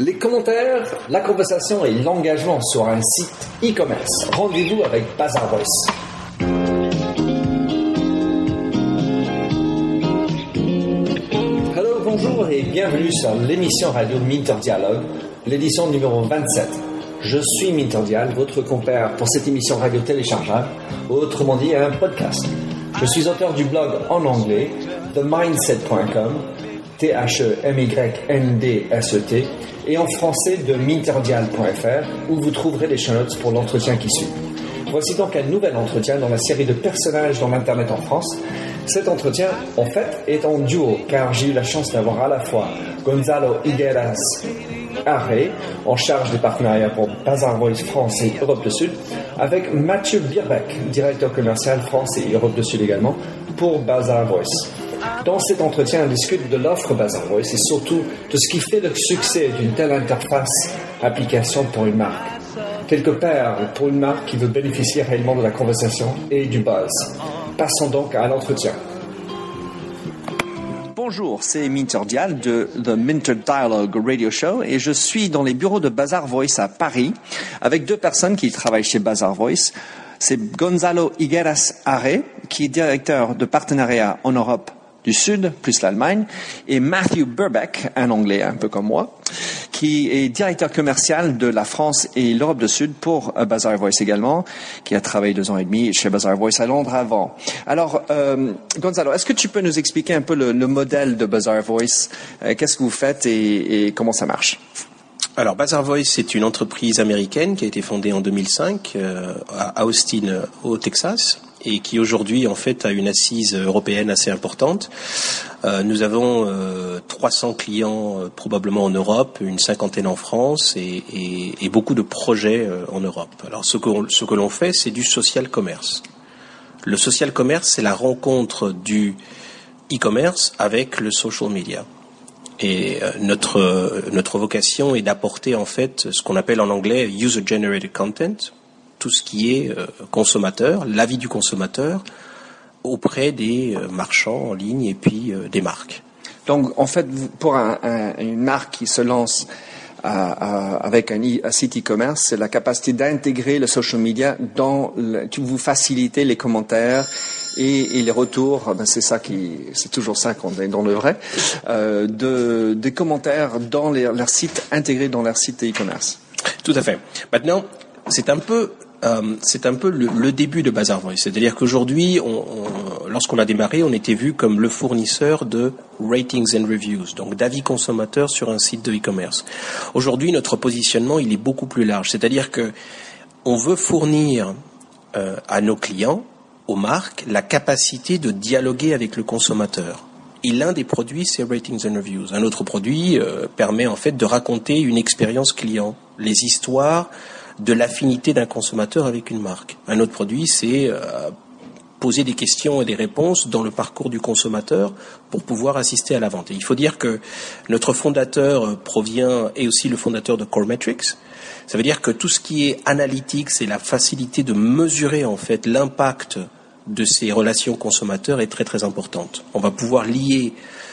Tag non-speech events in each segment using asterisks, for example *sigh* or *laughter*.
Les commentaires, la conversation et l'engagement sur un site e-commerce. Rendez-vous avec Bazar Voice. Hello, bonjour et bienvenue sur l'émission radio Minter Dialogue, l'édition numéro 27. Je suis Minter Dial, votre compère pour cette émission radio téléchargeable, autrement dit un podcast. Je suis auteur du blog en anglais themindset.com, T-H-E-M-Y-N-D-S-E-T, et en français de minterdial.fr, où vous trouverez les notes pour l'entretien qui suit. Voici donc un nouvel entretien dans la série de personnages dans l'Internet en France. Cet entretien, en fait, est en duo, car j'ai eu la chance d'avoir à la fois Gonzalo Higueras Arré, en charge des partenariats pour Bazar Voice France et Europe du Sud, avec Mathieu Birbeck, directeur commercial France et Europe du Sud également, pour Bazar Voice. Dans cet entretien, on discute de l'offre Bazar Voice et surtout de ce qui fait le succès d'une telle interface application pour une marque. Quelques perles pour une marque qui veut bénéficier réellement de la conversation et du buzz. Passons donc à l'entretien. Bonjour, c'est Minter Dial de The Minter Dialogue Radio Show et je suis dans les bureaux de Bazar Voice à Paris avec deux personnes qui travaillent chez Bazar Voice. C'est Gonzalo Higueras Arre, qui est directeur de partenariat en Europe du Sud, plus l'Allemagne, et Matthew Burbeck, un Anglais un peu comme moi, qui est directeur commercial de la France et l'Europe du Sud pour euh, Bazaar Voice également, qui a travaillé deux ans et demi chez Bazaar Voice à Londres avant. Alors, euh, Gonzalo, est-ce que tu peux nous expliquer un peu le, le modèle de Bazaar Voice? Euh, Qu'est-ce que vous faites et, et comment ça marche? Alors, Bazar Voice, c'est une entreprise américaine qui a été fondée en 2005 euh, à Austin, au Texas, et qui aujourd'hui, en fait, a une assise européenne assez importante. Euh, nous avons euh, 300 clients euh, probablement en Europe, une cinquantaine en France et, et, et beaucoup de projets euh, en Europe. Alors, ce que, ce que l'on fait, c'est du social commerce. Le social commerce, c'est la rencontre du e-commerce avec le social media. Et euh, notre, notre vocation est d'apporter en fait ce qu'on appelle en anglais user-generated content, tout ce qui est euh, consommateur, l'avis du consommateur, auprès des euh, marchands en ligne et puis des marques. Donc en fait, pour un, un, une marque qui se lance avec un, e, un site e-commerce, c'est la capacité d'intégrer le social media dans, le, tu vous faciliter les commentaires et, et les retours, ben c'est ça qui, c'est toujours ça qu'on est dans le vrai, euh, de, des commentaires dans les, leur site intégrés dans leur site e-commerce. Tout à fait. Maintenant, c'est un peu euh, c'est un peu le, début de Bazar Voice. C'est-à-dire qu'aujourd'hui, on, on, lorsqu'on a démarré, on était vu comme le fournisseur de ratings and reviews, donc d'avis consommateurs sur un site de e-commerce. Aujourd'hui, notre positionnement, il est beaucoup plus large. C'est-à-dire que on veut fournir euh, à nos clients, aux marques, la capacité de dialoguer avec le consommateur. Et l'un des produits, c'est Ratings and Reviews. Un autre produit euh, permet en fait de raconter une expérience client, les histoires de l'affinité d'un consommateur avec une marque. Un autre produit, c'est euh, poser des questions et des réponses dans le parcours du consommateur pour pouvoir assister à la vente. Et il faut dire que notre fondateur provient et aussi le fondateur de Core Metrics. Ça veut dire que tout ce qui est analytique, c'est la facilité de mesurer en fait l'impact de ces relations consommateurs est très très importante. On va pouvoir lier euh,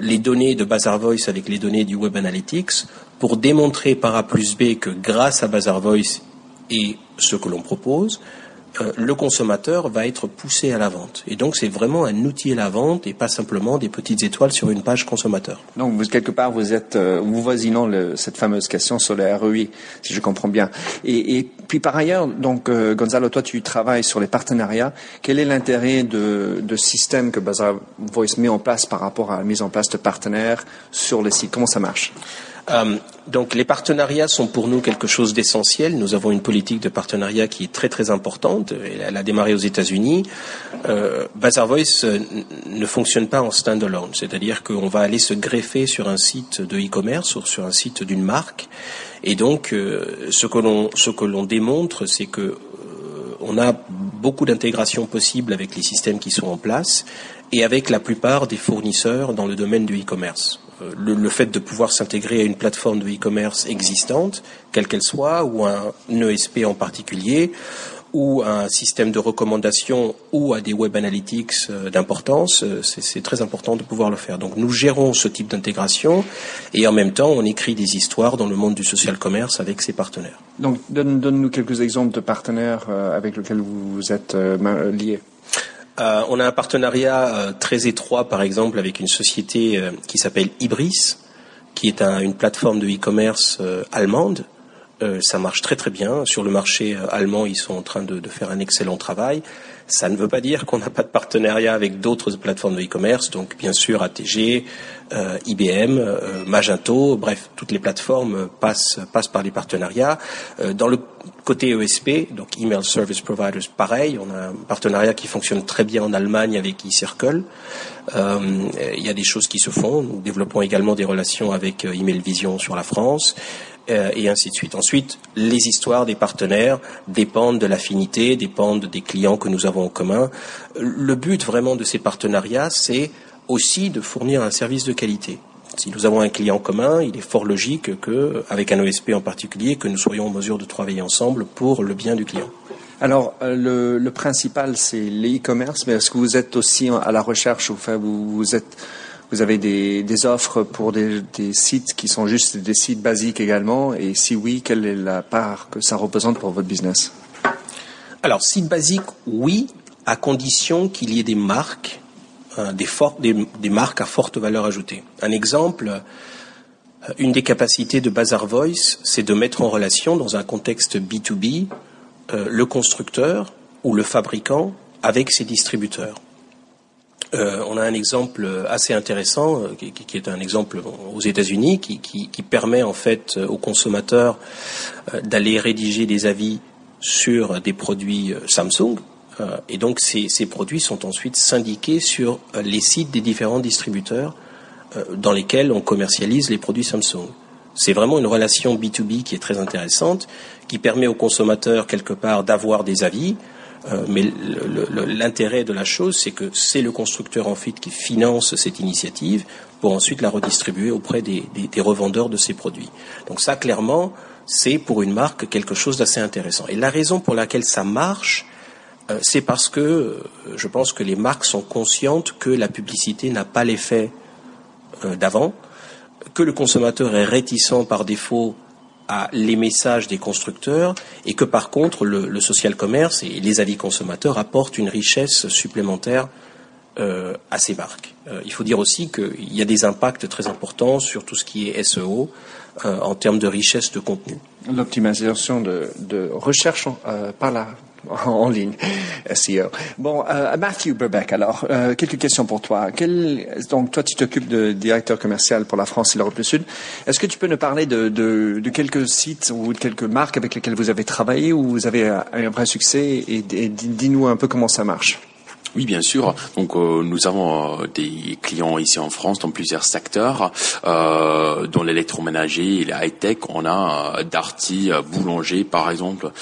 les données de Bazar Voice avec les données du Web Analytics pour démontrer par A plus B que grâce à Bazar Voice et ce que l'on propose, euh, le consommateur va être poussé à la vente. Et donc c'est vraiment un outil à la vente et pas simplement des petites étoiles sur une page consommateur. Donc vous quelque part vous êtes euh, vous voisinant le, cette fameuse question sur le ROI, si je comprends bien. Et, et puis par ailleurs, donc euh, Gonzalo, toi tu travailles sur les partenariats. Quel est l'intérêt de, de système que Bazar Voice met en place par rapport à la mise en place de partenaires sur les sites? Comment ça marche? Euh, donc les partenariats sont pour nous quelque chose d'essentiel. Nous avons une politique de partenariat qui est très très importante. Elle a démarré aux États-Unis. Euh, Voice euh, ne fonctionne pas en stand-alone, c'est-à-dire qu'on va aller se greffer sur un site de e-commerce ou sur un site d'une marque. Et donc euh, ce que l'on ce que l'on démontre, c'est que euh, on a beaucoup d'intégration possible avec les systèmes qui sont en place et avec la plupart des fournisseurs dans le domaine du e-commerce le, le, fait de pouvoir s'intégrer à une plateforme de e-commerce existante, quelle qu'elle soit, ou un ESP en particulier, ou un système de recommandation ou à des web analytics euh, d'importance, euh, c'est très important de pouvoir le faire. Donc nous gérons ce type d'intégration et en même temps on écrit des histoires dans le monde du social commerce avec ses partenaires. Donc donne-nous quelques exemples de partenaires euh, avec lesquels vous êtes liés. Euh, on a un partenariat très étroit, par exemple, avec une société qui s'appelle Ibris, qui est un, une plateforme de e-commerce allemande euh, ça marche très très bien. Sur le marché euh, allemand, ils sont en train de, faire un excellent travail. Ça ne veut pas dire qu'on n'a pas de partenariat avec d'autres plateformes de e-commerce, donc bien sûr ATG, euh, IBM, Magento, bref, toutes les plateformes passent, passent par les partenariats. dans le côté ESP, donc Email Service Providers, pareil, on a un partenariat qui fonctionne très bien en Allemagne avec eCircle. Il y a des choses qui se font. Nous développons également des relations avec Email Vision sur la France. Euh, et ainsi de suite. Ensuite, les histoires des partenaires dépendent de l'affinité, dépendent des clients que nous avons en commun. Le but vraiment de ces partenariats, c'est aussi de fournir un service de qualité. Si nous avons un client commun, il est fort logique que, avec un ESP en particulier, que nous soyons en mesure de travailler ensemble pour le bien du client. Alors, euh, le, principal, c'est l'e-commerce, mais est-ce que vous êtes aussi à la recherche, enfin, vous êtes vous avez des, offres pour des, sites qui sont juste des sites basiques également Et si oui, quelle est la part que ça représente pour votre business? Alors, site basique, oui, à condition qu'il y ait des marques, euh, des, marques à forte valeur ajoutée. Un exemple, euh, une des capacités de Bazar Voice, c'est de mettre en relation, dans un contexte B2B, euh, le constructeur ou le fabricant avec ses distributeurs. Euh, on a un exemple assez intéressant, euh, qui, est un exemple aux États-Unis, qui, permet en fait aux consommateurs euh, d'aller rédiger des avis sur des produits Samsung. et donc ces, produits sont ensuite syndiqués sur les sites des différents distributeurs dans lesquels on commercialise les produits Samsung. C'est vraiment une relation B2B qui est très intéressante, qui permet aux consommateurs quelque part d'avoir des avis, euh, mais l'intérêt de la chose, c'est que c'est le constructeur en fait qui finance cette initiative pour ensuite la redistribuer auprès des, revendeurs de ces produits. Donc ça, clairement, c'est pour une marque quelque chose d'assez intéressant. Et la raison pour laquelle ça marche, euh, c'est parce que euh, je pense que les marques sont conscientes que la publicité n'a pas l'effet d'avant, que le consommateur est réticent par défaut les messages des constructeurs et que par contre le, social commerce et les avis consommateurs apportent une richesse supplémentaire euh, à ces marques. Euh, il faut dire aussi qu'il y a des impacts très importants sur tout ce qui est SEO euh, en termes de richesse de contenu. L'optimisation de, recherche par la en ligne, SEO. Bon, euh, Matthew Burbeck, alors, euh, quelques questions pour toi. donc, toi, tu t'occupes de directeur commercial pour la France et l'Europe du Sud. Est-ce que tu peux nous parler de, quelques sites ou de quelques marques avec lesquelles vous avez travaillé ou vous avez un vrai succès et dis-nous un peu comment ça marche? Oui, bien sûr. Donc, euh, nous avons euh, des clients ici en France dans plusieurs secteurs, euh, dans l'électroménager et la high-tech. On a euh, Darty, Boulanger, par exemple,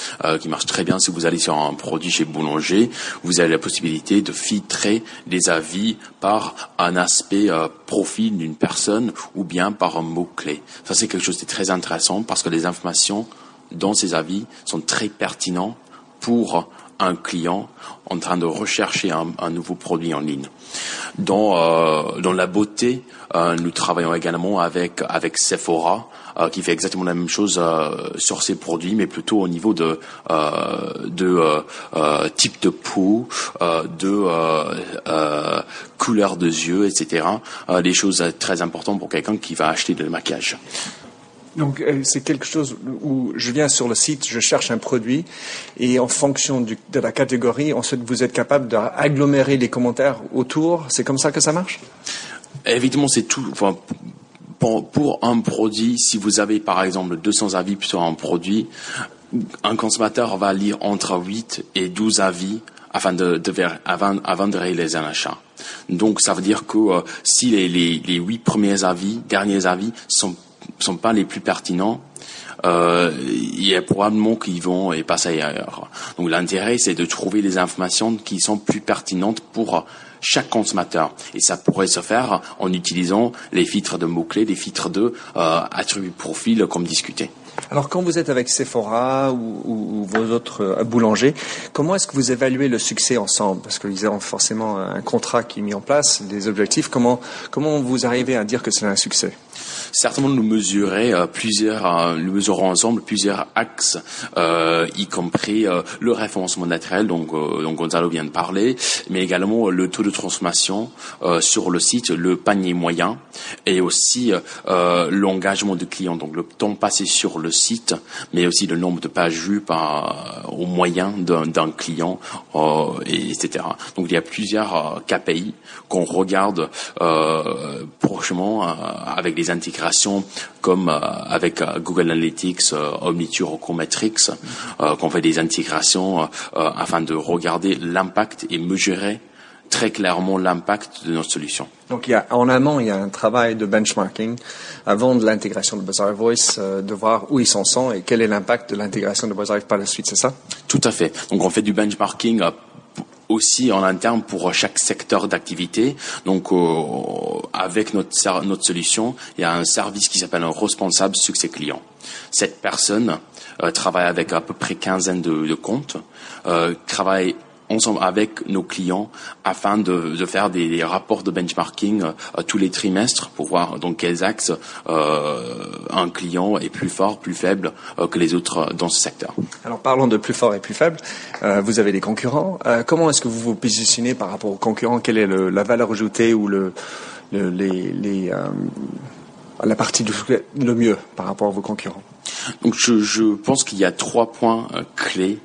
qui marche très bien. Si vous allez sur un produit chez Boulanger, vous avez la possibilité de filtrer les avis par un aspect profil d'une personne ou bien par un mot-clé. Ça, c'est quelque chose de très intéressant parce que les informations dans ces avis sont très pertinents pour un client en train de rechercher un, nouveau produit en ligne. Dans, euh, dans la beauté, euh, nous travaillons également avec, avec Sephora, euh, qui fait exactement la même chose sur ses produits, mais plutôt au niveau de, de type de peau, de couleur de yeux, etc. des choses très importantes pour quelqu'un qui va acheter de maquillage. Donc euh, c'est quelque chose où je viens sur le site, je cherche un produit et en fonction de la catégorie, ensuite vous êtes capable d'agglomérer les commentaires autour. C'est comme ça que ça marche? Évidemment, c'est tout. Pour, un produit, si vous avez par exemple 200 avis sur un produit, un consommateur va lire entre 8 et 12 avis afin de, avant, de réaliser un achat. Donc ça veut dire que euh, si les, les, les 8 premiers avis, derniers avis sont sont pas les plus pertinents, euh, il y a probablement qu'ils vont et passer ailleurs. Donc l'intérêt, c'est de trouver des informations qui sont plus pertinentes pour chaque consommateur. Et ça pourrait se faire en utilisant les filtres de mots-clés, des filtres de euh, attributs profil comme discuté. Alors quand vous êtes avec Sephora ou, vos autres euh, boulangers, comment est-ce que vous évaluez le succès ensemble? Parce qu'ils ont forcément un contrat qui est mis en place, des objectifs. Comment, comment vous arrivez à dire que c'est un succès? Certainement nous mesurer euh, euh, mesurons ensemble plusieurs axes, euh, y compris le référencement naturel, donc, dont Gonzalo vient de parler, mais également le taux de transformation sur le site, le panier moyen, et aussi l'engagement du client, donc le temps passé sur le site, mais aussi le nombre de pages vues par, au moyen d'un client, et, etc. Donc il y a plusieurs KPI qu'on regarde prochainement avec les intégrations comme euh, avec euh, Google Analytics, euh, Omniture ou Cometrix, qu'on fait des intégrations afin de regarder l'impact et mesurer très clairement l'impact de notre solution. Donc, il y a, en amont, il y a un travail de benchmarking avant de l'intégration de Bazaar Voice, de voir où ils s'en sont et quel est l'impact de l'intégration de Bazaar par la suite, c'est ça? Tout à fait. Donc, on fait du benchmarking aussi en interne pour chaque secteur d'activité. Donc, euh, avec notre, notre solution, il y a un service qui s'appelle un responsable succès client. Cette personne euh, travaille avec à peu près quinzaine de, de comptes, euh, travaille ensemble avec nos clients afin de, de faire des, des, rapports de benchmarking euh, tous les trimestres pour voir dans quels axes euh, un client est plus fort, plus faible euh, que les autres dans ce secteur. Alors parlons de plus fort et plus faible. Vous avez des concurrents. Comment est-ce que vous vous positionnez par rapport aux concurrents? Quelle est le, la valeur ajoutée ou le, le les, les la partie du, le mieux par rapport à vos concurrents? Donc je, je pense qu'il y a trois points clés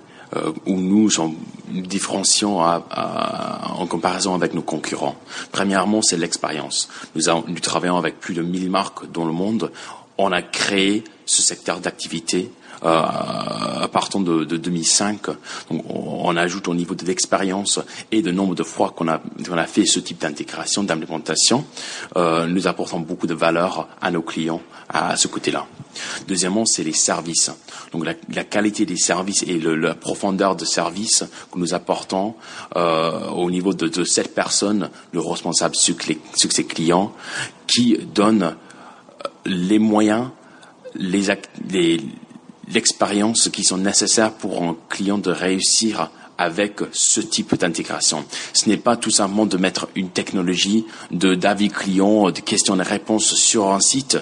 où nous sommes différenciants en comparaison avec nos concurrents. Premièrement, c'est l'expérience. Nous, nous travaillons avec plus de 1000 marques dans le monde. On a créé ce secteur d'activité à partir de, de 2005. Donc, on, ajoute au niveau de l'expérience et de nombre de fois qu'on a, qu'on a fait ce type d'intégration, d'implémentation, euh, nous apportons beaucoup de valeur à nos clients à, ce côté-là. Deuxièmement, c'est les services. Donc la, la, qualité des services et le, la profondeur de services que nous apportons euh, au niveau de, de, cette personne, le responsable succès client, qui donne les moyens, les, les, l'expérience qui sont nécessaires pour un client de réussir avec ce type d'intégration. Ce n'est pas tout simplement de mettre une technologie de d'avis client, de questions et réponses sur un site,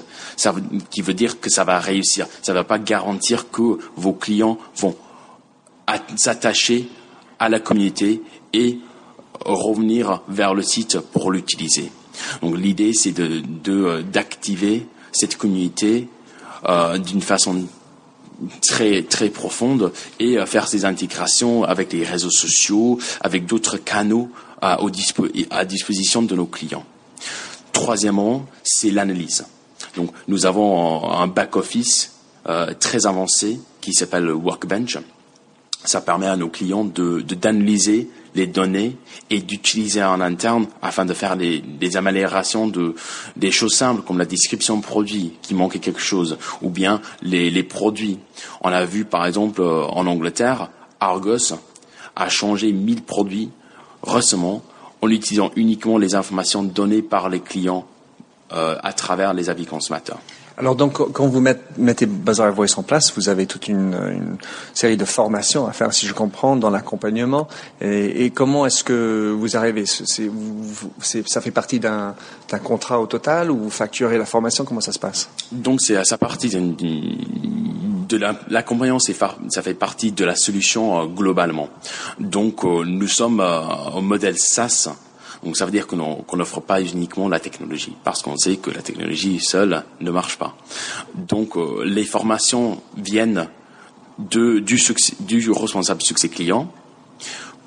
qui veut dire que ça va réussir. Ça ne va pas garantir que vos clients vont s'attacher à la communauté et revenir vers le site pour l'utiliser. Donc l'idée, c'est de d'activer cette communauté euh, d'une façon très très profonde et euh, faire ces intégrations avec les réseaux sociaux, avec d'autres canaux à, à disposition de nos clients. Troisièmement, c'est l'analyse. Donc, nous avons un back office euh, très avancé qui s'appelle Workbench. Ça permet à nos clients de d'analyser les données et d'utiliser en interne afin de faire des, améliorations de des choses simples comme la description de produit qui manquait quelque chose ou bien les, les produits. On a vu par exemple euh, en Angleterre, Argos a changé 1000 produits récemment en utilisant uniquement les informations données par les clients euh, à travers les avis consommateurs. Alors donc, quand vous mettez Bazaar Voice en place, vous avez toute une, série de formations à faire, si je comprends, dans l'accompagnement. Et, comment est-ce que vous arrivez? Ça fait partie d'un contrat au total ou vous facturez la formation? Comment ça se passe? Donc c'est à sa partie de l'accompagnement, ça fait partie de la solution euh, globalement. Donc euh, nous sommes euh, au modèle SaaS donc ça veut dire qu'on n'offre pas uniquement la technologie, parce qu'on sait que la technologie seule ne marche pas. Donc euh, les formations viennent du responsable succès client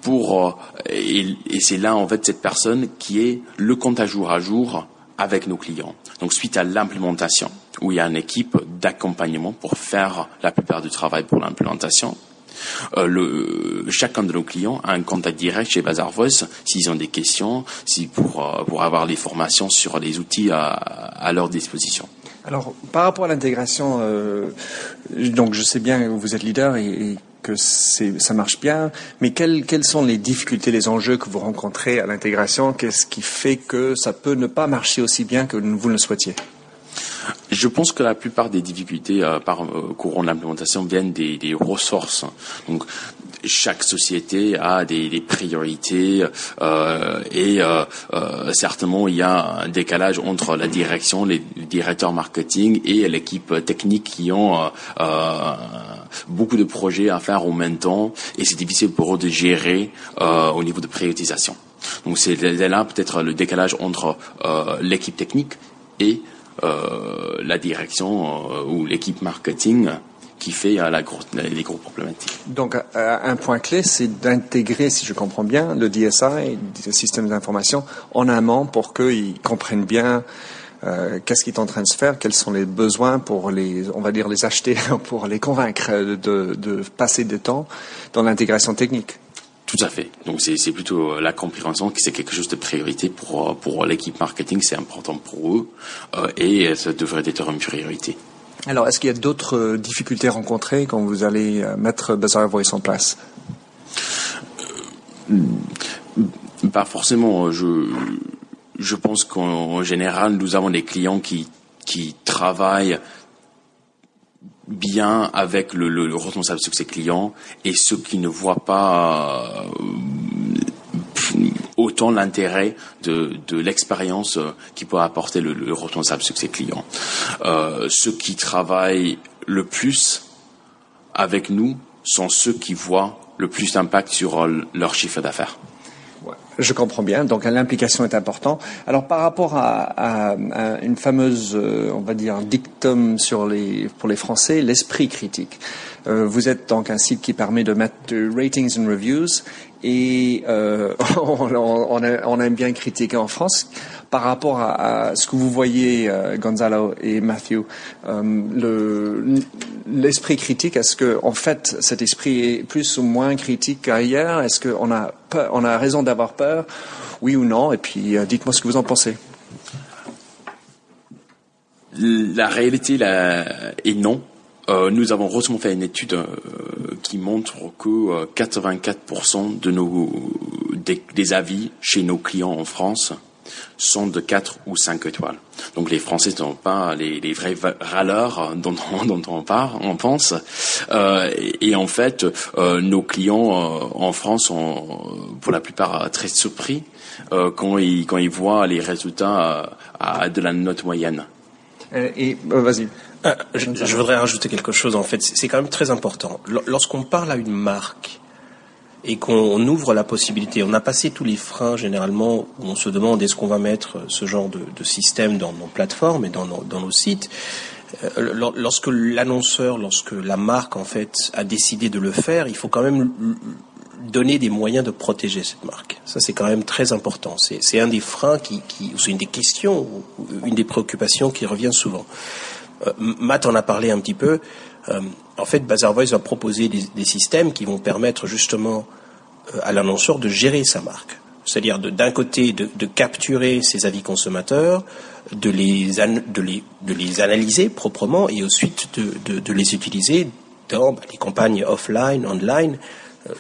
pour euh, et, et c'est là en fait cette personne qui est le compte à jour à jour avec nos clients. Donc suite à l'implémentation, où il y a une équipe d'accompagnement pour faire la plupart du travail pour l'implémentation, euh, chacun de nos clients a un contact direct chez Bazar Voice s'ils ont des questions, si pour, euh, pour avoir les formations sur les outils à, leur disposition. Alors, par rapport à l'intégration, euh, donc je sais bien que vous êtes leader et, que ça marche bien, mais quelles, quelles sont les difficultés, les enjeux que vous rencontrez à l'intégration? Qu'est-ce qui fait que ça peut ne pas marcher aussi bien que vous le souhaitiez? Je pense que la plupart des difficultés euh, par euh, courant d'implémentation viennent des, ressources. Donc, chaque société a des, priorités euh, et certainement il y a un décalage entre la direction, les directeurs marketing et l'équipe technique qui ont beaucoup de projets à faire en même temps et c'est difficile pour eux de gérer au niveau de priorisation. Donc c'est là peut-être le décalage entre l'équipe technique et la direction euh, ou l'équipe marketing qui fait la les gros problématiques. Donc, un point clé, c'est d'intégrer, si je comprends bien, le DSI, le système d'information, en amont pour qu'ils comprennent bien euh, qu'est-ce qui est en train de se faire, quels sont les besoins pour les, on va dire, les acheter, *laughs* pour les convaincre de, de passer du temps dans l'intégration technique. Tout à fait. Donc c'est plutôt euh, la compréhension que c'est quelque chose de priorité pour euh, pour l'équipe marketing, c'est important pour eux euh, et ça devrait être une priorité. Alors, est-ce qu'il y a d'autres difficultés rencontrées quand vous allez mettre Bazaar Voice en place? Pas forcément. Je je pense qu'en général, nous avons des clients qui qui travaillent bien avec le, le, le, responsable succès client et ceux qui ne voient pas euh, autant l'intérêt de, de l'expérience euh, qui peut apporter le, le responsable succès client. Euh, ceux qui travaillent le plus avec nous sont ceux qui voient le plus d'impact sur leur chiffre d'affaires. Je comprends bien. Donc l'implication est importante. Alors par rapport à, une fameuse, euh, on va dire, dictum sur les pour les Français, l'esprit critique. Euh, vous êtes donc un site qui permet de mettre ratings and reviews et euh, *laughs* on, aime bien critiquer en France par rapport à, ce que vous voyez, Gonzalo et Matthew, le, l'esprit critique, est-ce que en fait cet esprit est plus ou moins critique qu'ailleurs? Est-ce qu'on a a raison d'avoir peur Oui ou non Et puis dites-moi ce que vous en pensez. La réalité est non. Euh, nous avons récemment fait une étude euh, qui montre que 84% euh, de nos des, avis chez nos clients en France sont de 4 ou 5 étoiles. Donc les Français ne sont pas les, les vrais râleurs dont, dont on *laughs* parle, on pense. Euh, et, et, en fait, euh, nos clients euh, en France sont pour la plupart très surpris quand ils quand ils voient les résultats à de la note moyenne. Et vas-y. Euh, je, je, voudrais rajouter quelque chose en fait. C'est quand même très important. Lorsqu'on parle à une marque et qu'on ouvre la possibilité, on a passé tous les freins généralement où on se demande est-ce qu'on va mettre ce genre de, système dans nos plateformes et dans nos, dans nos sites? Euh, lorsque l'annonceur, lorsque la marque en fait a décidé de le faire, il faut quand même donner des moyens de protéger cette marque. Ça, c'est quand même très important. C'est un des freins qui, qui c'est une des questions, une des préoccupations qui revient souvent. Euh, Matt en a parlé un petit peu. Euh, en fait, Bazaar Voice va proposer des, systèmes qui vont permettre justement euh, à l'annonceur de gérer sa marque. C'est-à-dire d'un côté de, capturer ses avis consommateurs, de les, de les, de les analyser proprement et ensuite de, de les utiliser dans bah, les campagnes offline, online.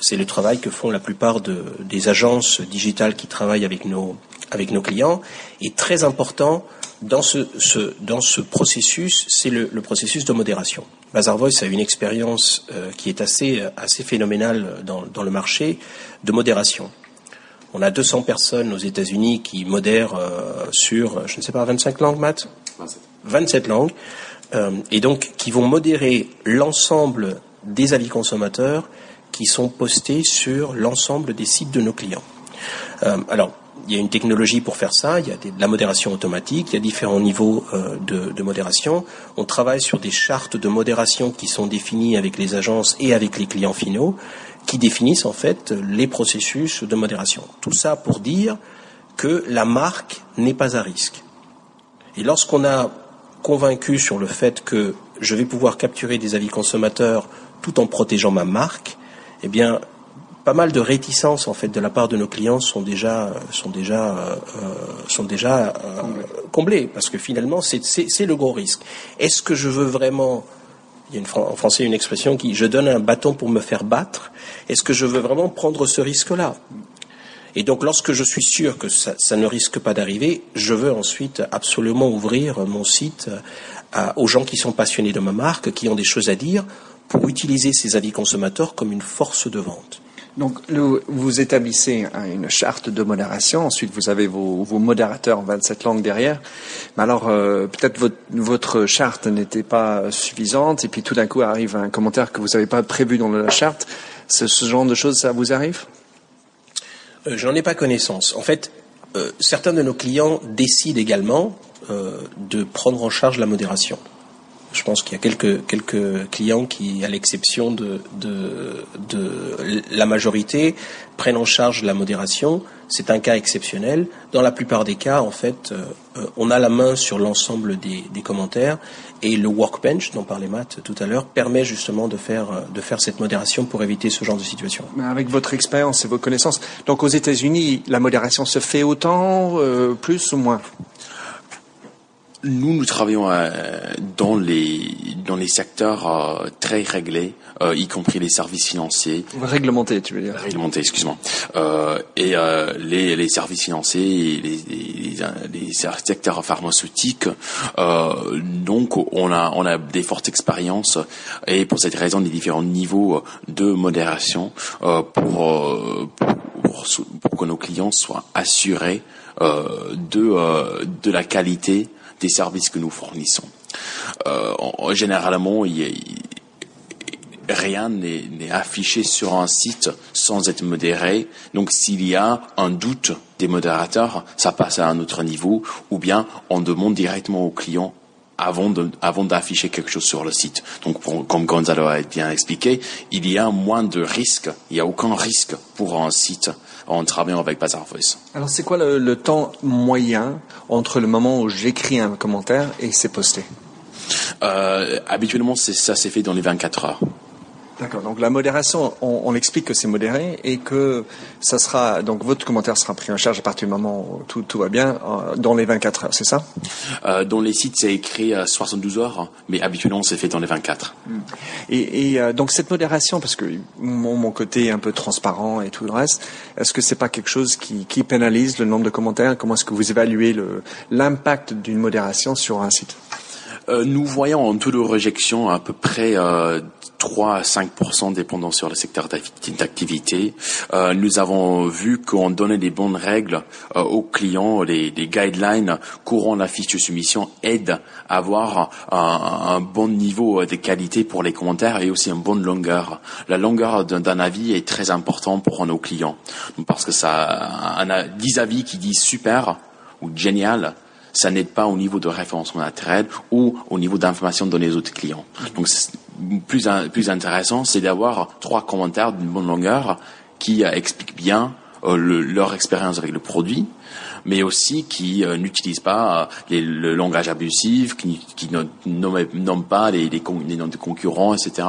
C'est le travail que font la plupart des agences digitales qui travaillent avec nos, avec nos clients. Et très important, dans ce, ce, dans ce processus, c'est le, le, processus de modération. Bazar Voice a une expérience euh, qui est assez, assez phénoménale dans, dans, le marché de modération. On a 200 personnes aux États-Unis qui modèrent euh, sur, je ne sais pas, 25 langues, Matt? 27. 27 langues, euh, et donc qui vont modérer l'ensemble des avis consommateurs qui sont postés sur l'ensemble des sites de nos clients. alors, il y a une technologie pour faire ça, il y a de la modération automatique, il y a différents niveaux euh, de, modération. On travaille sur des chartes de modération qui sont définies avec les agences et avec les clients finaux, qui définissent en fait les processus de modération. Tout ça pour dire que la marque n'est pas à risque. Et lorsqu'on a convaincu sur le fait que je vais pouvoir capturer des avis consommateurs tout en protégeant ma marque, eh bien, pas mal de réticences en fait de la part de nos clients sont déjà sont déjà euh, sont déjà euh, comblées parce que finalement c'est c'est le gros risque. Est-ce que je veux vraiment il y a une, en français une expression qui je donne un bâton pour me faire battre. Est-ce que je veux vraiment prendre ce risque-là? Et donc lorsque je suis sûr que ça, ça ne risque pas d'arriver, je veux ensuite absolument ouvrir mon site à, aux gens qui sont passionnés de ma marque, qui ont des choses à dire, pour utiliser ces avis consommateurs comme une force de vente. Donc, vous établissez une charte de modération. Ensuite, vous avez vos, modérateurs en 27 langues derrière. Mais alors, euh, peut-être votre, votre, charte n'était pas suffisante, et puis tout d'un coup arrive un commentaire que vous n'avez pas prévu dans la charte. Ce, genre de choses, ça vous arrive? Euh, J'en ai pas connaissance. En fait, euh, certains de nos clients décident également euh, de prendre en charge la modération. Je pense qu'il y a quelques, quelques clients qui, à l'exception de, de, la majorité, prennent en charge la modération. C'est un cas exceptionnel. Dans la plupart des cas, en fait, euh, on a la main sur l'ensemble des, des, commentaires et le workbench dont parlait Matt tout à l'heure permet justement de faire, de faire cette modération pour éviter ce genre de situation. Avec votre expérience et vos connaissances, donc aux États-Unis, la modération se fait autant, euh, plus ou moins? Nous, nous travaillons euh, dans les dans les secteurs euh, très réglés, euh, y compris les services financiers. Réglementés, tu veux dire Réglementés, excuse-moi. et les, les services financiers, les, les, les secteurs pharmaceutiques. donc, on a on a des fortes expériences et pour cette raison, des différents niveaux de modération pour, pour, pour que nos clients soient assurés de de la qualité des services que nous fournissons. Euh, généralement, rien n'est affiché sur un site sans être modéré. Donc s'il y a un doute des modérateurs, ça passe à un autre niveau, ou bien on demande directement au client avant d'afficher quelque chose sur le site. Donc, comme Gonzalo a bien expliqué, il y a moins de risques, il n'y a aucun risque pour un site en travaillant avec Bazaar Voice. Alors, c'est quoi le, temps moyen entre le moment où j'écris un commentaire et c'est posté? Euh, Habituellement, ça s'est fait dans les 24 heures. D'accord. Donc la modération, on, explique que c'est modéré et que ça sera donc votre commentaire sera pris en charge à partir du moment où tout, tout va bien euh, dans les 24 heures, c'est ça? Euh, Dans les sites, c'est écrit à 72 heures, mais habituellement c'est fait dans les 24. Hmm. Et, et euh, donc cette modération, parce que mon, mon, côté un peu transparent et tout le reste, est-ce que c'est pas quelque chose qui, qui pénalise le nombre de commentaires? Comment est-ce que vous évaluez l'impact d'une modération sur un site? Euh, nous voyons en taux de réjection à peu près euh, 3 à 5 dépendant sur le secteur d'activité. Euh, nous avons vu qu'on donnait des bonnes règles euh, aux clients, les, guidelines courant la fiche de soumission aident à avoir un, bon niveau de qualité pour les commentaires et aussi une bonne longueur. La longueur d'un avis est très important pour nos clients parce que ça, un, 10 avis qui disent super ou génial, ça n'aide pas au niveau de référencement naturel ou au niveau d'information données aux autres clients. Plus, plus intéressant, c'est d'avoir trois commentaires d'une bonne longueur qui euh, expliquent bien euh, leur expérience avec le produit, mais aussi qui euh, n'utilisent pas le langage abusif, qui, qui nomment pas les, les, les, noms de concurrents, etc.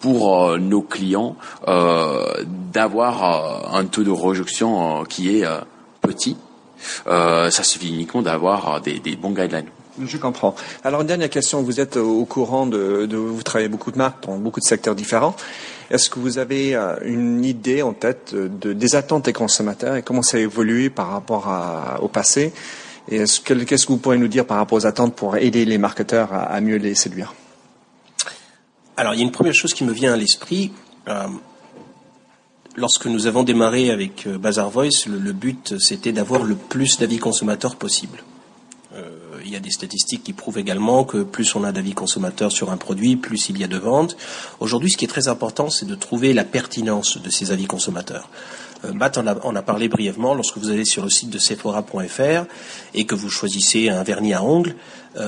Pour nos clients, d'avoir un taux de rejection qui est petit, ça suffit uniquement d'avoir euh, des, bons guidelines. Je comprends. Alors, une dernière question. Vous êtes au courant de, vous travaillez beaucoup de marques dans beaucoup de secteurs différents. Est-ce que vous avez euh, une idée en tête de, des attentes des consommateurs et comment ça a évolué par rapport au passé? Et qu'est-ce que vous pourriez nous dire par rapport aux attentes pour aider les marketeurs à, mieux les séduire? Alors, il y a une première chose qui me vient à l'esprit lorsque nous avons démarré avec euh, Bazar Voice, le, but c'était d'avoir le plus d'avis consommateurs possible. Euh, il y a des statistiques qui prouvent également que plus on a d'avis consommateurs sur un produit, plus il y a de ventes. Aujourd'hui, ce qui est très important, c'est de trouver la pertinence de ces avis consommateurs. Euh, Matt en a, parlé brièvement lorsque vous allez sur le site de Sephora.fr et que vous choisissez un vernis à ongles.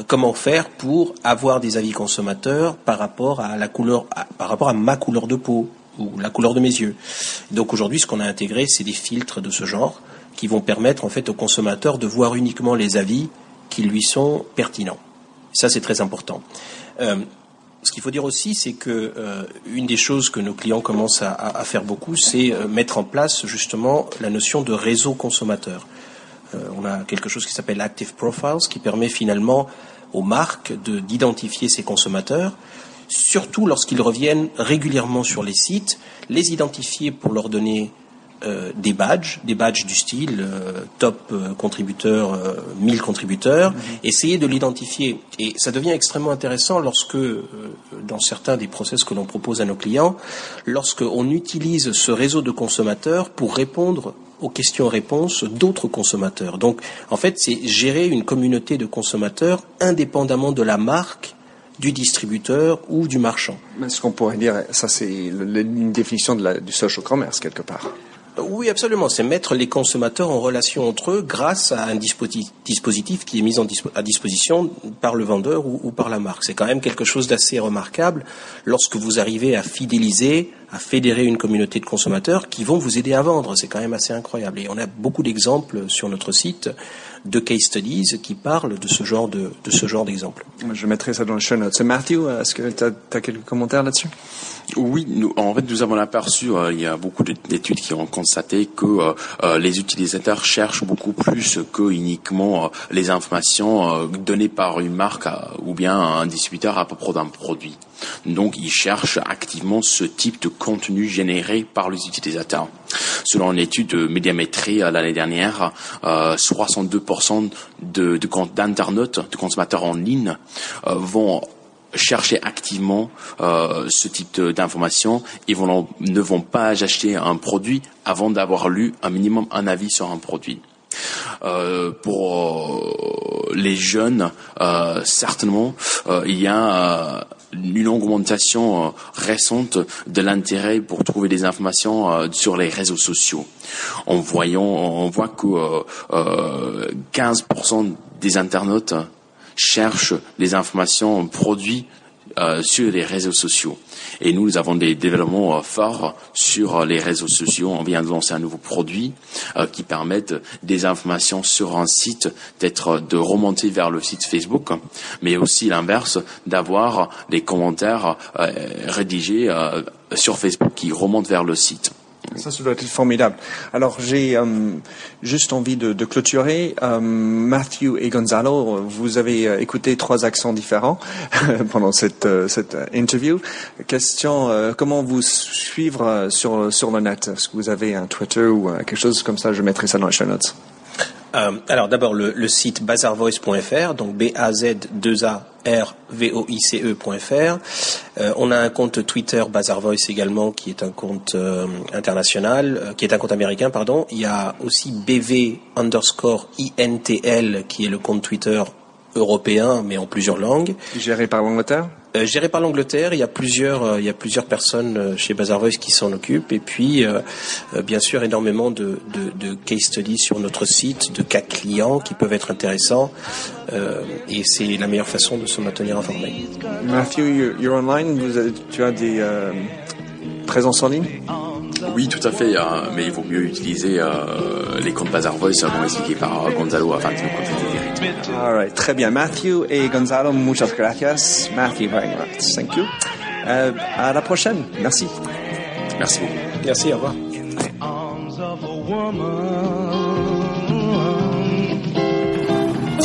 comment faire pour avoir des avis consommateurs par rapport à la couleur, par rapport à ma couleur de peau, ou la couleur de mes yeux? Donc aujourd'hui, ce qu'on a intégré, c'est des filtres de ce genre qui vont permettre en fait au consommateur de voir uniquement les avis qui lui sont pertinents. Ça, c'est très important. Euh, ce qu'il faut dire aussi, c'est que euh, une des choses que nos clients commencent à, faire beaucoup, c'est euh, mettre en place justement la notion de réseau consommateur. On a quelque chose qui s'appelle Active Profiles, qui permet finalement aux marques d'identifier ces consommateurs, surtout lorsqu'ils reviennent régulièrement sur les sites, les identifier pour leur donner euh, des badges, des badges du style euh, top euh, contributeur, 1000 contributeurs, mhm. essayer de l'identifier. Et ça devient extrêmement intéressant lorsque, dans certains des process que l'on propose à nos clients, lorsque on utilise ce réseau de consommateurs pour répondre aux questions-réponses d'autres consommateurs. Donc, en fait, c'est gérer une communauté de consommateurs indépendamment de la marque du distributeur ou du marchand. Mais ce qu'on pourrait dire, ça c'est une définition de la, du social commerce quelque part. Oui, absolument. C'est mettre les consommateurs en relation entre eux grâce à un dispositif qui est mis à disposition par le vendeur ou, par la marque. C'est quand même quelque chose d'assez remarquable lorsque vous arrivez à fidéliser, à fédérer une communauté de consommateurs qui vont vous aider à vendre. C'est quand même assez incroyable. Et on a beaucoup d'exemples sur notre site de case studies qui parlent de ce genre de, de ce genre d'exemple. Je mettrai ça dans le show notes. Matthew, est-ce que tu as, quelques commentaires là-dessus? Oui, nous, en fait, nous avons aperçu, euh, il y a beaucoup d'études qui ont constaté que euh, euh, les utilisateurs cherchent beaucoup plus que uniquement les informations données par une marque ou bien un distributeur à propos d'un produit. Donc, ils cherchent activement ce type de contenu généré par les utilisateurs. Selon une étude de médiamétrie euh, l'année dernière, 62% euh, d'internautes, de consommateurs en ligne, euh, vont chercher activement ce type d'informations et ne vont pas acheter un produit avant d'avoir lu un minimum un avis sur un produit. pour les jeunes, certainement, il y a une augmentation euh, récente de l'intérêt pour trouver des informations euh, sur les réseaux sociaux. En voyant, on voit que 15% euh, des internautes cherchent des informations produites sur les réseaux sociaux. Et nous, avons des développements euh, forts sur les réseaux sociaux. On vient de lancer un nouveau produit euh, qui permet des informations sur un site, d'être de remonter vers le site Facebook, mais aussi l'inverse, d'avoir des commentaires euh, rédigés sur Facebook qui remontent vers le site. Ça, ça doit être formidable. Alors, j'ai euh, juste envie de, clôturer. Euh, Matthew et Gonzalo, vous avez euh, écouté trois accents différents *laughs* pendant cette, cette interview. Question, comment vous suivre sur, sur le net? Est-ce que vous avez un Twitter ou quelque chose comme ça? Je mettrai ça dans les show notes. Alors d'abord le, site bazarvoice.fr, donc B-A-Z-2-A-R-V-O-I-C-E.fr. Euh, on a un compte Twitter Bazarvoice également qui est un compte euh, international, euh, qui est un compte américain, pardon. Il y a aussi BV underscore INTL qui est le compte Twitter européen mais en plusieurs langues. Géré par l'Angleterre? Euh, géré par l'Angleterre, il y a plusieurs, euh, il y a plusieurs personnes euh, chez Bazar Voice qui s'en occupent, et puis bien sûr énormément de, de, de, case studies sur notre site, de cas clients qui peuvent être intéressants, et c'est la meilleure façon de se maintenir informé. Matthew, you're, you're online, tu as des présences en ligne? Oui, tout à fait, mais il vaut mieux utiliser les comptes Bazar Voice, comme expliqué par Gonzalo, afin de nous All right, très bien. Matthew et Gonzalo, muchas gracias. Matthew, very much. Thank you. Euh, à la prochaine. Merci. Merci beaucoup. Merci, au revoir.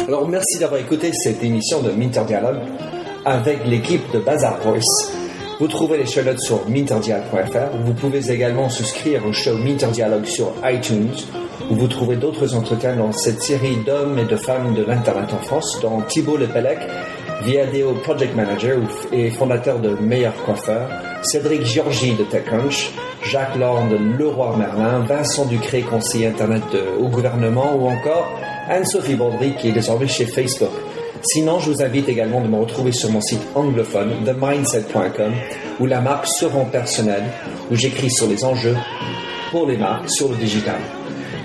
Alors, merci d'avoir écouté cette émission de Minter Dialogue avec l'équipe de Bazar Voice. Vous trouvez les show notes sur minterdial.fr. Vous pouvez également souscrire au show Minter Dialogue sur iTunes vous trouvez d'autres entretiens dans cette série d'hommes et de femmes de l'Internet en France, dont Thibault Lepelec, Viadeo Project Manager et fondateur de Meilleur Coiffeur, Cédric Giorgi de TechCrunch, Jacques Lord de Leroy Merlin, Vincent Ducré, conseiller Internet au gouvernement, ou encore Anne-Sophie Baudry, qui est désormais chez Facebook. Sinon, je vous invite également de me retrouver sur mon site anglophone, themindset.com, où la marque se rend personnelle, où j'écris sur les enjeux pour les marques sur le digital.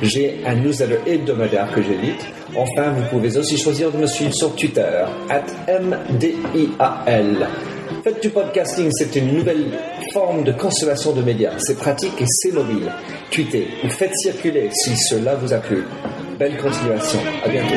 J'ai un newsletter hebdomadaire que j'édite. Enfin, vous pouvez aussi choisir de me suivre sur Twitter, at MDIAL. Faites du podcasting, c'est une nouvelle forme de consommation de médias. C'est pratique et c'est mobile. Tweetez ou faites circuler si cela vous a plu. Belle continuation. À bientôt.